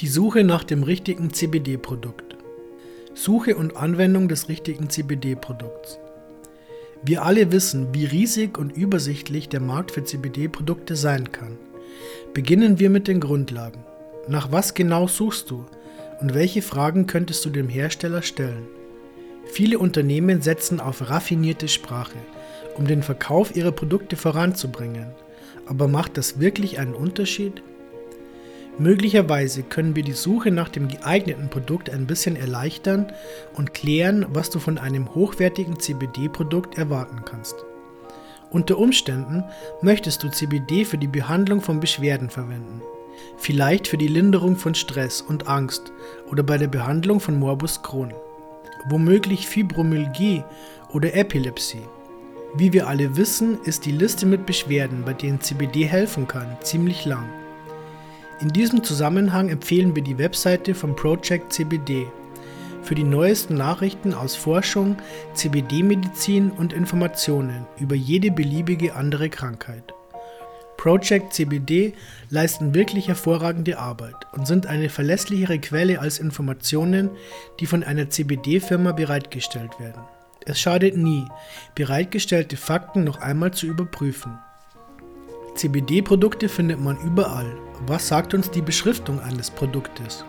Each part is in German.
Die Suche nach dem richtigen CBD-Produkt. Suche und Anwendung des richtigen CBD-Produkts. Wir alle wissen, wie riesig und übersichtlich der Markt für CBD-Produkte sein kann. Beginnen wir mit den Grundlagen. Nach was genau suchst du und welche Fragen könntest du dem Hersteller stellen? Viele Unternehmen setzen auf raffinierte Sprache, um den Verkauf ihrer Produkte voranzubringen. Aber macht das wirklich einen Unterschied? Möglicherweise können wir die Suche nach dem geeigneten Produkt ein bisschen erleichtern und klären, was du von einem hochwertigen CBD-Produkt erwarten kannst. Unter Umständen möchtest du CBD für die Behandlung von Beschwerden verwenden. Vielleicht für die Linderung von Stress und Angst oder bei der Behandlung von Morbus Crohn. Womöglich Fibromyalgie oder Epilepsie. Wie wir alle wissen, ist die Liste mit Beschwerden, bei denen CBD helfen kann, ziemlich lang. In diesem Zusammenhang empfehlen wir die Webseite von Project CBD für die neuesten Nachrichten aus Forschung, CBD-Medizin und Informationen über jede beliebige andere Krankheit. Project CBD leisten wirklich hervorragende Arbeit und sind eine verlässlichere Quelle als Informationen, die von einer CBD-Firma bereitgestellt werden. Es schadet nie, bereitgestellte Fakten noch einmal zu überprüfen. CBD-Produkte findet man überall. Was sagt uns die Beschriftung eines Produktes?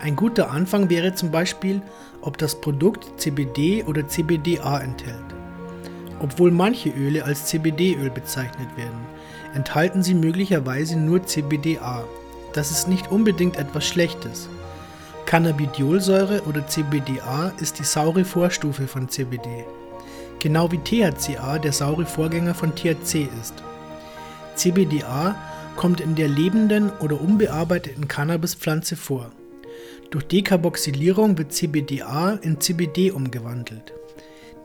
Ein guter Anfang wäre zum Beispiel, ob das Produkt CBD oder CBDA enthält. Obwohl manche Öle als CBD-Öl bezeichnet werden, enthalten sie möglicherweise nur CBDA. Das ist nicht unbedingt etwas Schlechtes. Cannabidiolsäure oder CBDA ist die saure Vorstufe von CBD, genau wie THCA der saure Vorgänger von THC ist. CBDA kommt in der lebenden oder unbearbeiteten Cannabispflanze vor. Durch Dekarboxylierung wird CBDA in CBD umgewandelt.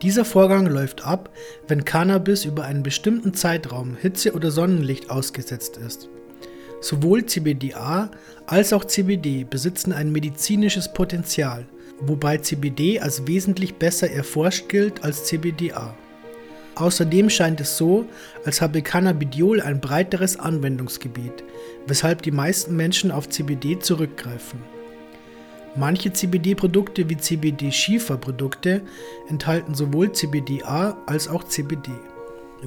Dieser Vorgang läuft ab, wenn Cannabis über einen bestimmten Zeitraum Hitze oder Sonnenlicht ausgesetzt ist. Sowohl CBDA als auch CBD besitzen ein medizinisches Potenzial, wobei CBD als wesentlich besser erforscht gilt als CBDA. Außerdem scheint es so, als habe Cannabidiol ein breiteres Anwendungsgebiet, weshalb die meisten Menschen auf CBD zurückgreifen. Manche CBD-Produkte wie CBD-Schieferprodukte enthalten sowohl CBDA als auch CBD.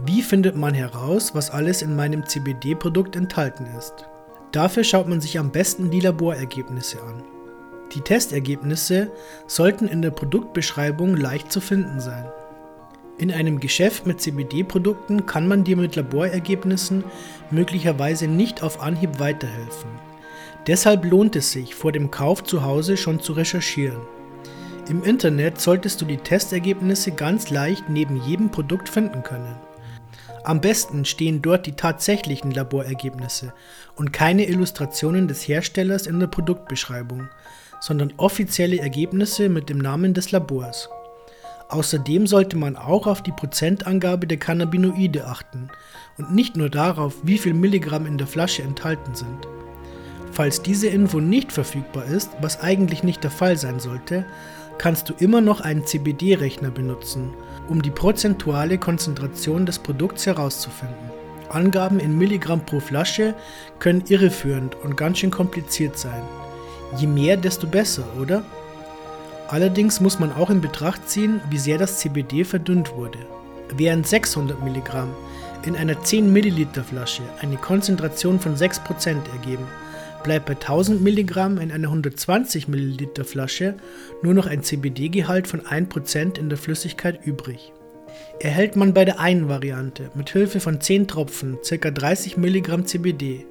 Wie findet man heraus, was alles in meinem CBD-Produkt enthalten ist? Dafür schaut man sich am besten die Laborergebnisse an. Die Testergebnisse sollten in der Produktbeschreibung leicht zu finden sein. In einem Geschäft mit CBD-Produkten kann man dir mit Laborergebnissen möglicherweise nicht auf Anhieb weiterhelfen. Deshalb lohnt es sich, vor dem Kauf zu Hause schon zu recherchieren. Im Internet solltest du die Testergebnisse ganz leicht neben jedem Produkt finden können. Am besten stehen dort die tatsächlichen Laborergebnisse und keine Illustrationen des Herstellers in der Produktbeschreibung, sondern offizielle Ergebnisse mit dem Namen des Labors. Außerdem sollte man auch auf die Prozentangabe der Cannabinoide achten und nicht nur darauf, wie viel Milligramm in der Flasche enthalten sind. Falls diese Info nicht verfügbar ist, was eigentlich nicht der Fall sein sollte, kannst du immer noch einen CBD-Rechner benutzen, um die prozentuale Konzentration des Produkts herauszufinden. Angaben in Milligramm pro Flasche können irreführend und ganz schön kompliziert sein. Je mehr, desto besser, oder? Allerdings muss man auch in Betracht ziehen, wie sehr das CBD verdünnt wurde. Während 600 mg in einer 10 ml Flasche eine Konzentration von 6% ergeben, bleibt bei 1000 mg in einer 120 ml Flasche nur noch ein CBD-Gehalt von 1% in der Flüssigkeit übrig. Erhält man bei der einen Variante mit Hilfe von 10 Tropfen ca. 30 mg CBD,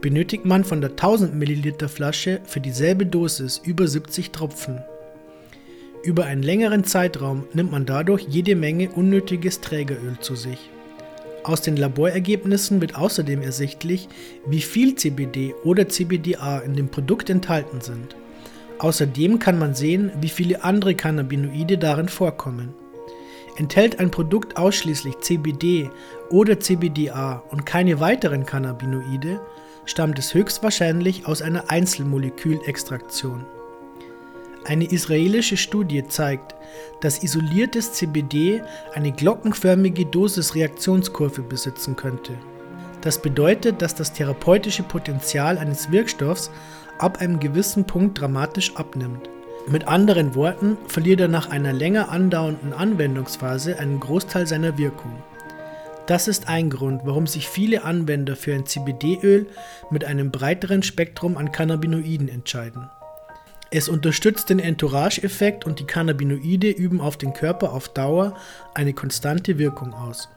benötigt man von der 1000 ml Flasche für dieselbe Dosis über 70 Tropfen. Über einen längeren Zeitraum nimmt man dadurch jede Menge unnötiges Trägeröl zu sich. Aus den Laborergebnissen wird außerdem ersichtlich, wie viel CBD oder CBDA in dem Produkt enthalten sind. Außerdem kann man sehen, wie viele andere Cannabinoide darin vorkommen. Enthält ein Produkt ausschließlich CBD oder CBDA und keine weiteren Cannabinoide, stammt es höchstwahrscheinlich aus einer Einzelmolekülextraktion. Eine israelische Studie zeigt, dass isoliertes CBD eine glockenförmige Dosisreaktionskurve besitzen könnte. Das bedeutet, dass das therapeutische Potenzial eines Wirkstoffs ab einem gewissen Punkt dramatisch abnimmt. Mit anderen Worten verliert er nach einer länger andauernden Anwendungsphase einen Großteil seiner Wirkung. Das ist ein Grund, warum sich viele Anwender für ein CBD-Öl mit einem breiteren Spektrum an Cannabinoiden entscheiden. Es unterstützt den Entourage-Effekt und die Cannabinoide üben auf den Körper auf Dauer eine konstante Wirkung aus.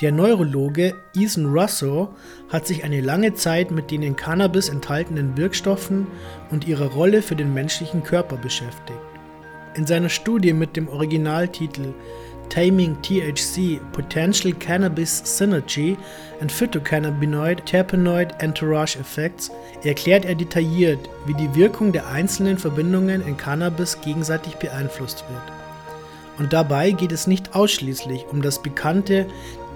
Der Neurologe Ethan Russo hat sich eine lange Zeit mit den in Cannabis enthaltenen Wirkstoffen und ihrer Rolle für den menschlichen Körper beschäftigt. In seiner Studie mit dem Originaltitel Taming THC, Potential Cannabis Synergy and Phytocannabinoid Terpenoid Entourage Effects erklärt er detailliert, wie die Wirkung der einzelnen Verbindungen in Cannabis gegenseitig beeinflusst wird. Und dabei geht es nicht ausschließlich um das bekannte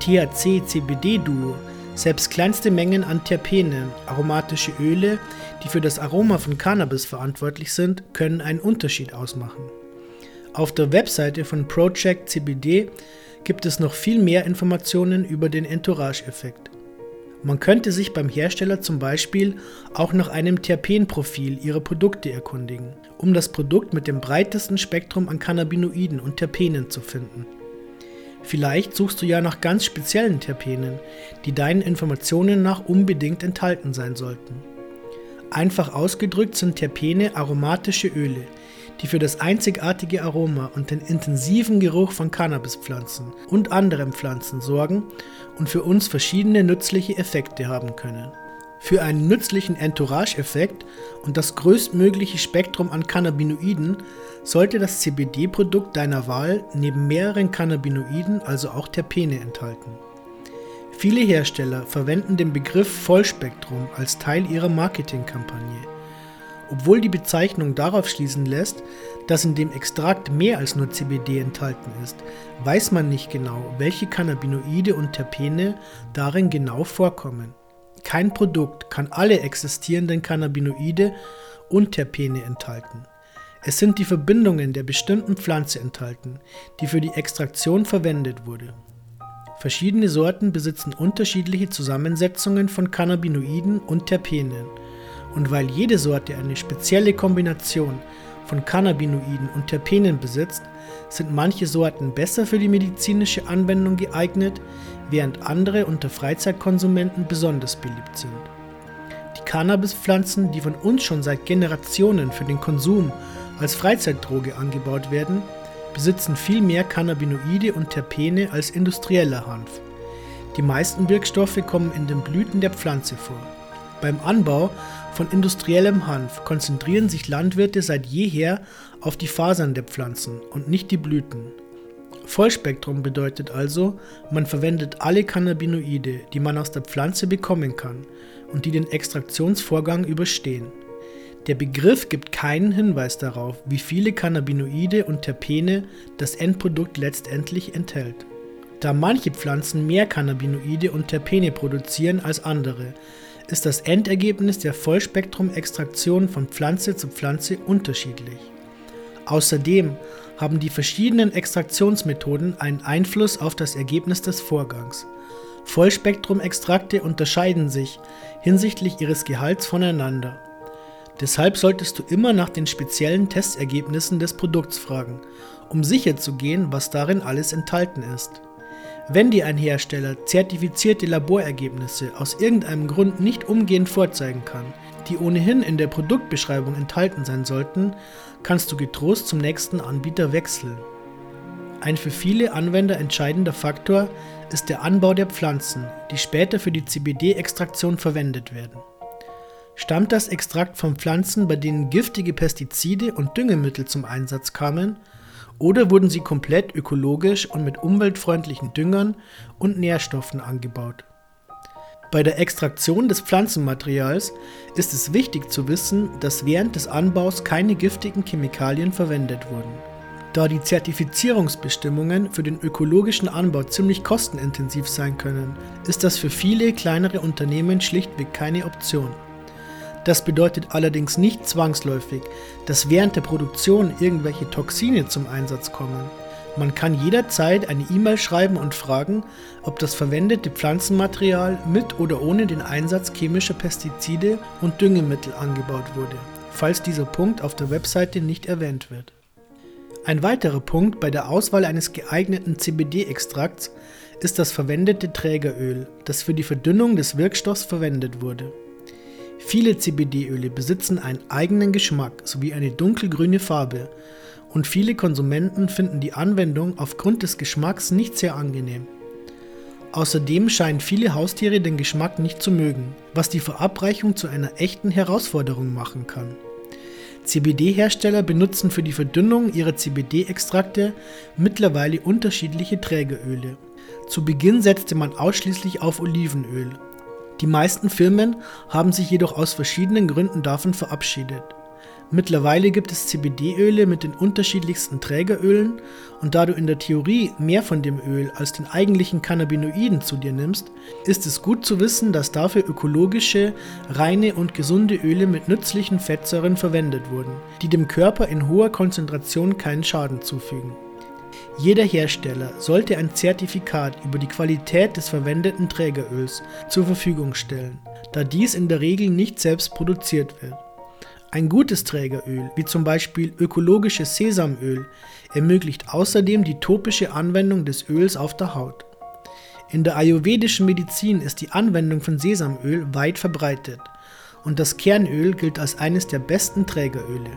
THC-CBD-Duo. Selbst kleinste Mengen an Terpenen, aromatische Öle, die für das Aroma von Cannabis verantwortlich sind, können einen Unterschied ausmachen. Auf der Webseite von Project CBD gibt es noch viel mehr Informationen über den Entourage-Effekt. Man könnte sich beim Hersteller zum Beispiel auch nach einem Terpenprofil ihrer Produkte erkundigen, um das Produkt mit dem breitesten Spektrum an Cannabinoiden und Terpenen zu finden. Vielleicht suchst du ja nach ganz speziellen Terpenen, die deinen Informationen nach unbedingt enthalten sein sollten. Einfach ausgedrückt sind Terpene aromatische Öle, die für das einzigartige Aroma und den intensiven Geruch von Cannabispflanzen und anderen Pflanzen sorgen und für uns verschiedene nützliche Effekte haben können. Für einen nützlichen Entourage-Effekt und das größtmögliche Spektrum an Cannabinoiden sollte das CBD-Produkt deiner Wahl neben mehreren Cannabinoiden also auch Terpene enthalten. Viele Hersteller verwenden den Begriff Vollspektrum als Teil ihrer Marketingkampagne obwohl die Bezeichnung darauf schließen lässt, dass in dem Extrakt mehr als nur CBD enthalten ist, weiß man nicht genau, welche Cannabinoide und Terpene darin genau vorkommen. Kein Produkt kann alle existierenden Cannabinoide und Terpene enthalten. Es sind die Verbindungen der bestimmten Pflanze enthalten, die für die Extraktion verwendet wurde. Verschiedene Sorten besitzen unterschiedliche Zusammensetzungen von Cannabinoiden und Terpenen und weil jede Sorte eine spezielle Kombination von Cannabinoiden und Terpenen besitzt, sind manche Sorten besser für die medizinische Anwendung geeignet, während andere unter Freizeitkonsumenten besonders beliebt sind. Die Cannabispflanzen, die von uns schon seit Generationen für den Konsum als Freizeitdroge angebaut werden, besitzen viel mehr Cannabinoide und Terpene als industrieller Hanf. Die meisten Wirkstoffe kommen in den Blüten der Pflanze vor. Beim Anbau von industriellem Hanf konzentrieren sich Landwirte seit jeher auf die Fasern der Pflanzen und nicht die Blüten. Vollspektrum bedeutet also, man verwendet alle Cannabinoide, die man aus der Pflanze bekommen kann und die den Extraktionsvorgang überstehen. Der Begriff gibt keinen Hinweis darauf, wie viele Cannabinoide und Terpene das Endprodukt letztendlich enthält. Da manche Pflanzen mehr Cannabinoide und Terpene produzieren als andere, ist das Endergebnis der Vollspektrum-Extraktion von Pflanze zu Pflanze unterschiedlich. Außerdem haben die verschiedenen Extraktionsmethoden einen Einfluss auf das Ergebnis des Vorgangs. Vollspektrum-Extrakte unterscheiden sich hinsichtlich ihres Gehalts voneinander. Deshalb solltest du immer nach den speziellen Testergebnissen des Produkts fragen, um sicherzugehen, was darin alles enthalten ist. Wenn dir ein Hersteller zertifizierte Laborergebnisse aus irgendeinem Grund nicht umgehend vorzeigen kann, die ohnehin in der Produktbeschreibung enthalten sein sollten, kannst du getrost zum nächsten Anbieter wechseln. Ein für viele Anwender entscheidender Faktor ist der Anbau der Pflanzen, die später für die CBD-Extraktion verwendet werden. Stammt das Extrakt von Pflanzen, bei denen giftige Pestizide und Düngemittel zum Einsatz kamen, oder wurden sie komplett ökologisch und mit umweltfreundlichen Düngern und Nährstoffen angebaut. Bei der Extraktion des Pflanzenmaterials ist es wichtig zu wissen, dass während des Anbaus keine giftigen Chemikalien verwendet wurden. Da die Zertifizierungsbestimmungen für den ökologischen Anbau ziemlich kostenintensiv sein können, ist das für viele kleinere Unternehmen schlichtweg keine Option. Das bedeutet allerdings nicht zwangsläufig, dass während der Produktion irgendwelche Toxine zum Einsatz kommen. Man kann jederzeit eine E-Mail schreiben und fragen, ob das verwendete Pflanzenmaterial mit oder ohne den Einsatz chemischer Pestizide und Düngemittel angebaut wurde, falls dieser Punkt auf der Webseite nicht erwähnt wird. Ein weiterer Punkt bei der Auswahl eines geeigneten CBD-Extrakts ist das verwendete Trägeröl, das für die Verdünnung des Wirkstoffs verwendet wurde. Viele CBD-Öle besitzen einen eigenen Geschmack sowie eine dunkelgrüne Farbe und viele Konsumenten finden die Anwendung aufgrund des Geschmacks nicht sehr angenehm. Außerdem scheinen viele Haustiere den Geschmack nicht zu mögen, was die Verabreichung zu einer echten Herausforderung machen kann. CBD-Hersteller benutzen für die Verdünnung ihrer CBD-Extrakte mittlerweile unterschiedliche Trägeröle. Zu Beginn setzte man ausschließlich auf Olivenöl. Die meisten Firmen haben sich jedoch aus verschiedenen Gründen davon verabschiedet. Mittlerweile gibt es CBD-Öle mit den unterschiedlichsten Trägerölen und da du in der Theorie mehr von dem Öl als den eigentlichen Cannabinoiden zu dir nimmst, ist es gut zu wissen, dass dafür ökologische, reine und gesunde Öle mit nützlichen Fettsäuren verwendet wurden, die dem Körper in hoher Konzentration keinen Schaden zufügen. Jeder Hersteller sollte ein Zertifikat über die Qualität des verwendeten Trägeröls zur Verfügung stellen, da dies in der Regel nicht selbst produziert wird. Ein gutes Trägeröl, wie zum Beispiel ökologisches Sesamöl, ermöglicht außerdem die topische Anwendung des Öls auf der Haut. In der ayurvedischen Medizin ist die Anwendung von Sesamöl weit verbreitet und das Kernöl gilt als eines der besten Trägeröle.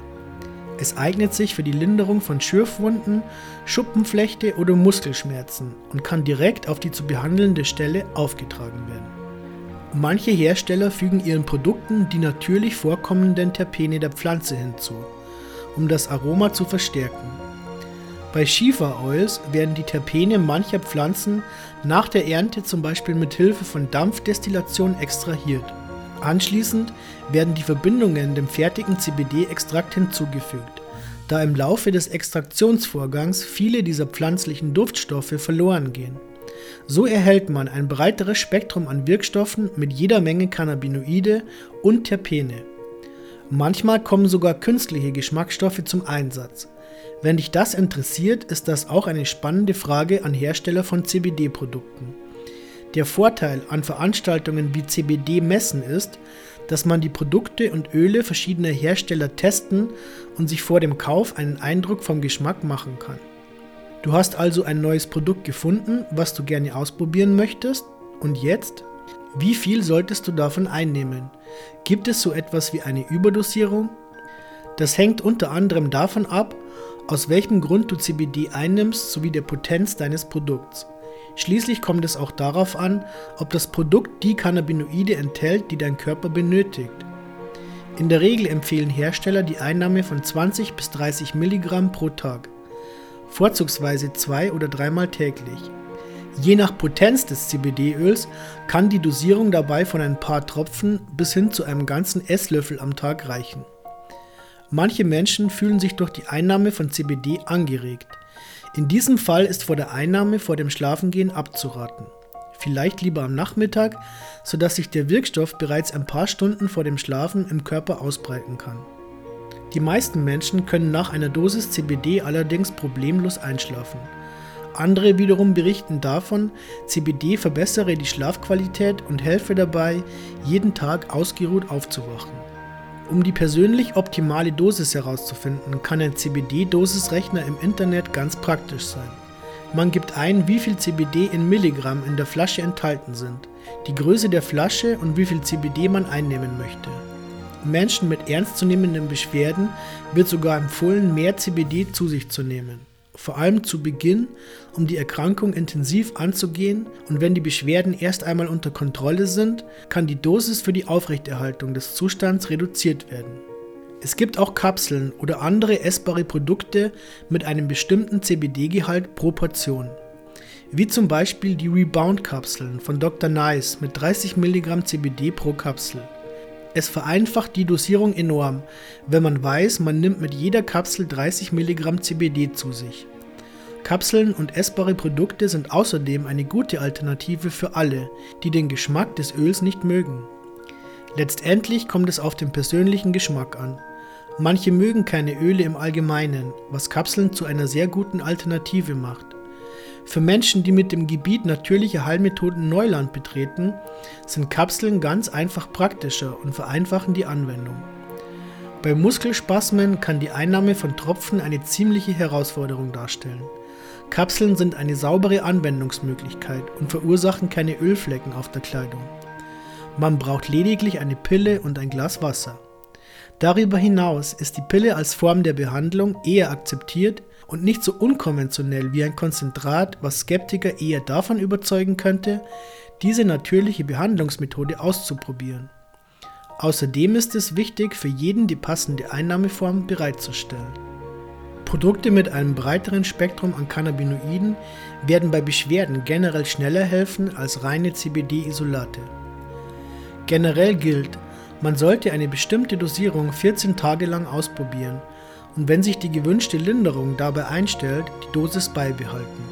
Es eignet sich für die Linderung von Schürfwunden, Schuppenflechte oder Muskelschmerzen und kann direkt auf die zu behandelnde Stelle aufgetragen werden. Manche Hersteller fügen ihren Produkten die natürlich vorkommenden Terpene der Pflanze hinzu, um das Aroma zu verstärken. Bei Schieferoils werden die Terpene mancher Pflanzen nach der Ernte zum Beispiel mit Hilfe von Dampfdestillation extrahiert. Anschließend werden die Verbindungen dem fertigen CBD-Extrakt hinzugefügt, da im Laufe des Extraktionsvorgangs viele dieser pflanzlichen Duftstoffe verloren gehen. So erhält man ein breiteres Spektrum an Wirkstoffen mit jeder Menge Cannabinoide und Terpene. Manchmal kommen sogar künstliche Geschmacksstoffe zum Einsatz. Wenn dich das interessiert, ist das auch eine spannende Frage an Hersteller von CBD-Produkten. Der Vorteil an Veranstaltungen wie CBD-Messen ist, dass man die Produkte und Öle verschiedener Hersteller testen und sich vor dem Kauf einen Eindruck vom Geschmack machen kann. Du hast also ein neues Produkt gefunden, was du gerne ausprobieren möchtest. Und jetzt? Wie viel solltest du davon einnehmen? Gibt es so etwas wie eine Überdosierung? Das hängt unter anderem davon ab, aus welchem Grund du CBD einnimmst sowie der Potenz deines Produkts. Schließlich kommt es auch darauf an, ob das Produkt die Cannabinoide enthält, die dein Körper benötigt. In der Regel empfehlen Hersteller die Einnahme von 20 bis 30 Milligramm pro Tag vorzugsweise zwei- oder dreimal täglich. Je nach Potenz des CBD-Öls kann die Dosierung dabei von ein paar Tropfen bis hin zu einem ganzen Esslöffel am Tag reichen. Manche Menschen fühlen sich durch die Einnahme von CBD angeregt. In diesem Fall ist vor der Einnahme vor dem Schlafengehen abzuraten. Vielleicht lieber am Nachmittag, sodass sich der Wirkstoff bereits ein paar Stunden vor dem Schlafen im Körper ausbreiten kann. Die meisten Menschen können nach einer Dosis CBD allerdings problemlos einschlafen. Andere wiederum berichten davon, CBD verbessere die Schlafqualität und helfe dabei, jeden Tag ausgeruht aufzuwachen. Um die persönlich optimale Dosis herauszufinden, kann ein CBD-Dosisrechner im Internet ganz praktisch sein. Man gibt ein, wie viel CBD in Milligramm in der Flasche enthalten sind, die Größe der Flasche und wie viel CBD man einnehmen möchte. Menschen mit ernstzunehmenden Beschwerden wird sogar empfohlen, mehr CBD zu sich zu nehmen. Vor allem zu Beginn, um die Erkrankung intensiv anzugehen und wenn die Beschwerden erst einmal unter Kontrolle sind, kann die Dosis für die Aufrechterhaltung des Zustands reduziert werden. Es gibt auch Kapseln oder andere essbare Produkte mit einem bestimmten CBD-Gehalt pro Portion. Wie zum Beispiel die Rebound-Kapseln von Dr. Nice mit 30 mg CBD pro Kapsel. Es vereinfacht die Dosierung enorm, wenn man weiß, man nimmt mit jeder Kapsel 30 mg CBD zu sich. Kapseln und essbare Produkte sind außerdem eine gute Alternative für alle, die den Geschmack des Öls nicht mögen. Letztendlich kommt es auf den persönlichen Geschmack an. Manche mögen keine Öle im Allgemeinen, was Kapseln zu einer sehr guten Alternative macht. Für Menschen, die mit dem Gebiet natürlicher Heilmethoden Neuland betreten, sind Kapseln ganz einfach praktischer und vereinfachen die Anwendung. Bei Muskelspasmen kann die Einnahme von Tropfen eine ziemliche Herausforderung darstellen. Kapseln sind eine saubere Anwendungsmöglichkeit und verursachen keine Ölflecken auf der Kleidung. Man braucht lediglich eine Pille und ein Glas Wasser. Darüber hinaus ist die Pille als Form der Behandlung eher akzeptiert und nicht so unkonventionell wie ein Konzentrat, was Skeptiker eher davon überzeugen könnte, diese natürliche Behandlungsmethode auszuprobieren. Außerdem ist es wichtig, für jeden die passende Einnahmeform bereitzustellen. Produkte mit einem breiteren Spektrum an Cannabinoiden werden bei Beschwerden generell schneller helfen als reine CBD-Isolate. Generell gilt, man sollte eine bestimmte Dosierung 14 Tage lang ausprobieren und wenn sich die gewünschte Linderung dabei einstellt, die Dosis beibehalten.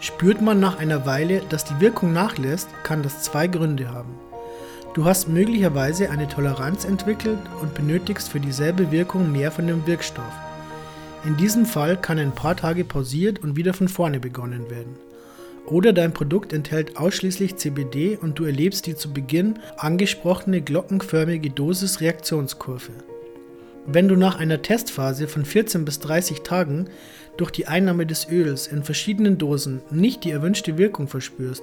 Spürt man nach einer Weile, dass die Wirkung nachlässt, kann das zwei Gründe haben. Du hast möglicherweise eine Toleranz entwickelt und benötigst für dieselbe Wirkung mehr von dem Wirkstoff. In diesem Fall kann ein paar Tage pausiert und wieder von vorne begonnen werden. Oder dein Produkt enthält ausschließlich CBD und du erlebst die zu Beginn angesprochene glockenförmige Dosis-Reaktionskurve. Wenn du nach einer Testphase von 14 bis 30 Tagen durch die Einnahme des Öls in verschiedenen Dosen nicht die erwünschte Wirkung verspürst,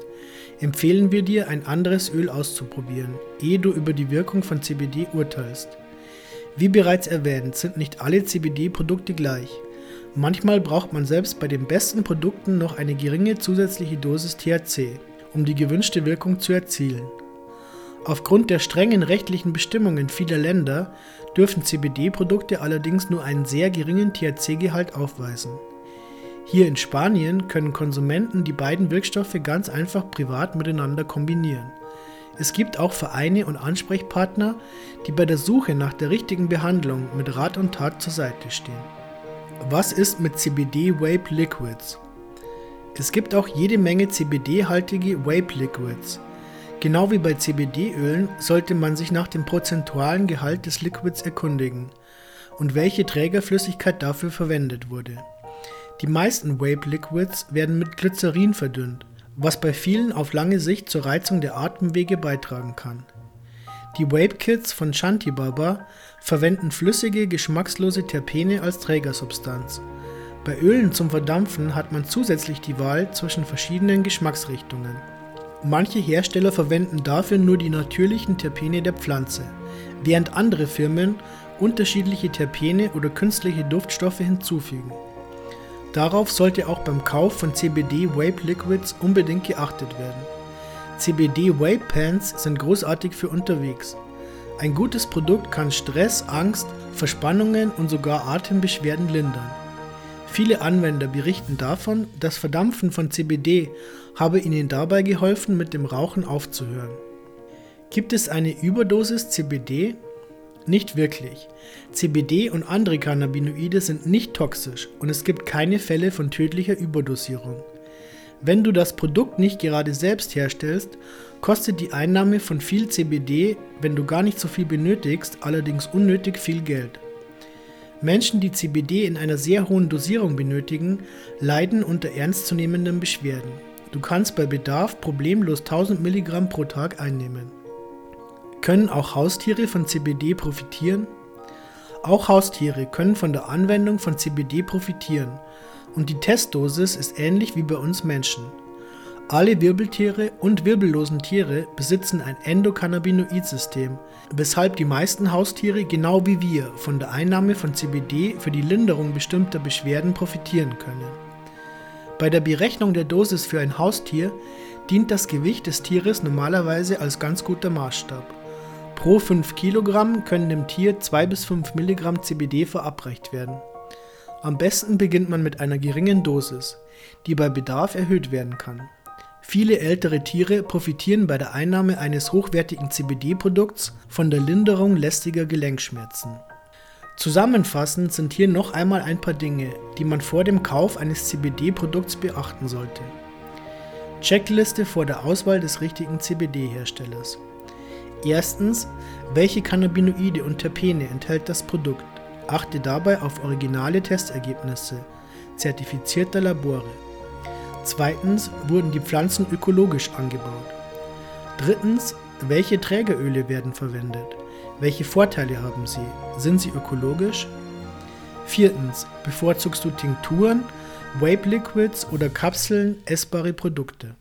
empfehlen wir dir, ein anderes Öl auszuprobieren, ehe du über die Wirkung von CBD urteilst. Wie bereits erwähnt, sind nicht alle CBD-Produkte gleich. Manchmal braucht man selbst bei den besten Produkten noch eine geringe zusätzliche Dosis THC, um die gewünschte Wirkung zu erzielen. Aufgrund der strengen rechtlichen Bestimmungen vieler Länder dürfen CBD-Produkte allerdings nur einen sehr geringen THC-Gehalt aufweisen. Hier in Spanien können Konsumenten die beiden Wirkstoffe ganz einfach privat miteinander kombinieren. Es gibt auch Vereine und Ansprechpartner, die bei der Suche nach der richtigen Behandlung mit Rat und Tat zur Seite stehen. Was ist mit CBD Vape Liquids? Es gibt auch jede Menge CBD-haltige Vape Liquids. Genau wie bei CBD-Ölen sollte man sich nach dem prozentualen Gehalt des Liquids erkundigen und welche Trägerflüssigkeit dafür verwendet wurde. Die meisten Vape-Liquids werden mit Glycerin verdünnt, was bei vielen auf lange Sicht zur Reizung der Atemwege beitragen kann. Die Vape-Kits von Shanti Baba verwenden flüssige, geschmackslose Terpene als Trägersubstanz. Bei Ölen zum Verdampfen hat man zusätzlich die Wahl zwischen verschiedenen Geschmacksrichtungen. Manche Hersteller verwenden dafür nur die natürlichen Terpene der Pflanze, während andere Firmen unterschiedliche Terpene oder künstliche Duftstoffe hinzufügen. Darauf sollte auch beim Kauf von CBD Vape Liquids unbedingt geachtet werden. CBD Vape Pens sind großartig für unterwegs. Ein gutes Produkt kann Stress, Angst, Verspannungen und sogar Atembeschwerden lindern. Viele Anwender berichten davon, das Verdampfen von CBD habe ihnen dabei geholfen, mit dem Rauchen aufzuhören. Gibt es eine Überdosis CBD? Nicht wirklich. CBD und andere Cannabinoide sind nicht toxisch und es gibt keine Fälle von tödlicher Überdosierung. Wenn du das Produkt nicht gerade selbst herstellst, kostet die Einnahme von viel CBD, wenn du gar nicht so viel benötigst, allerdings unnötig viel Geld. Menschen, die CBD in einer sehr hohen Dosierung benötigen, leiden unter ernstzunehmenden Beschwerden. Du kannst bei Bedarf problemlos 1000 Milligramm pro Tag einnehmen. Können auch Haustiere von CBD profitieren? Auch Haustiere können von der Anwendung von CBD profitieren und die Testdosis ist ähnlich wie bei uns Menschen. Alle Wirbeltiere und wirbellosen Tiere besitzen ein Endokannabinoid-System, weshalb die meisten Haustiere genau wie wir von der Einnahme von CBD für die Linderung bestimmter Beschwerden profitieren können. Bei der Berechnung der Dosis für ein Haustier dient das Gewicht des Tieres normalerweise als ganz guter Maßstab. Pro 5 Kilogramm können dem Tier 2 bis 5 Milligramm CBD verabreicht werden. Am besten beginnt man mit einer geringen Dosis, die bei Bedarf erhöht werden kann. Viele ältere Tiere profitieren bei der Einnahme eines hochwertigen CBD-Produkts von der Linderung lästiger Gelenkschmerzen. Zusammenfassend sind hier noch einmal ein paar Dinge, die man vor dem Kauf eines CBD-Produkts beachten sollte. Checkliste vor der Auswahl des richtigen CBD-Herstellers. Erstens, welche Cannabinoide und Terpene enthält das Produkt? Achte dabei auf originale Testergebnisse zertifizierter Labore. Zweitens wurden die Pflanzen ökologisch angebaut. Drittens, welche Trägeröle werden verwendet? Welche Vorteile haben sie? Sind sie ökologisch? Viertens, bevorzugst du Tinkturen, Vape Liquids oder Kapseln, essbare Produkte?